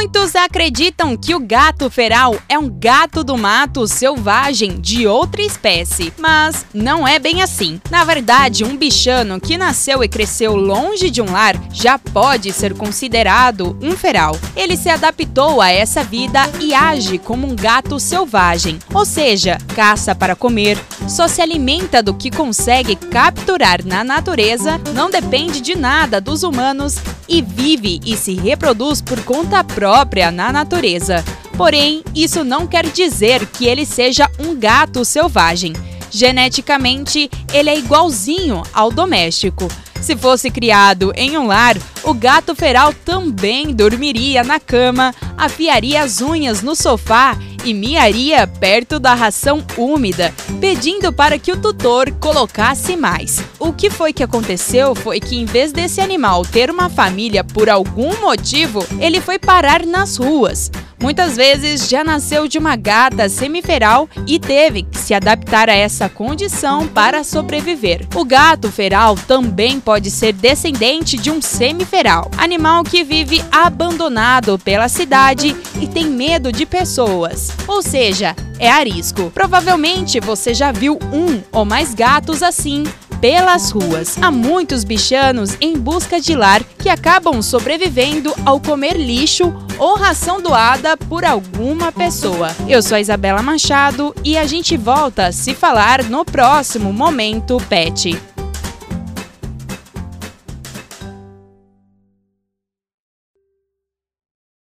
Muitos acreditam que o gato feral é um gato do mato selvagem de outra espécie, mas não é bem assim. Na verdade, um bichano que nasceu e cresceu longe de um lar já pode ser considerado um feral. Ele se adaptou a essa vida e age como um gato selvagem, ou seja, caça para comer, só se alimenta do que consegue capturar na natureza, não depende de nada dos humanos e vive e se reproduz por conta própria na natureza. Porém, isso não quer dizer que ele seja um gato selvagem. Geneticamente, ele é igualzinho ao doméstico. Se fosse criado em um lar, o gato feral também dormiria na cama, afiaria as unhas no sofá e miaria perto da ração úmida, pedindo para que o tutor colocasse mais. O que foi que aconteceu foi que, em vez desse animal ter uma família por algum motivo, ele foi parar nas ruas. Muitas vezes já nasceu de uma gata semiferal e teve que se adaptar a essa condição para sobreviver. O gato feral também pode ser descendente de um semiferal, animal que vive abandonado pela cidade e tem medo de pessoas, ou seja, é arisco. Provavelmente você já viu um ou mais gatos assim pelas ruas. Há muitos bichanos em busca de lar que acabam sobrevivendo ao comer lixo ou ração doada por alguma pessoa. Eu sou a Isabela Machado e a gente volta a se falar no próximo Momento Pet.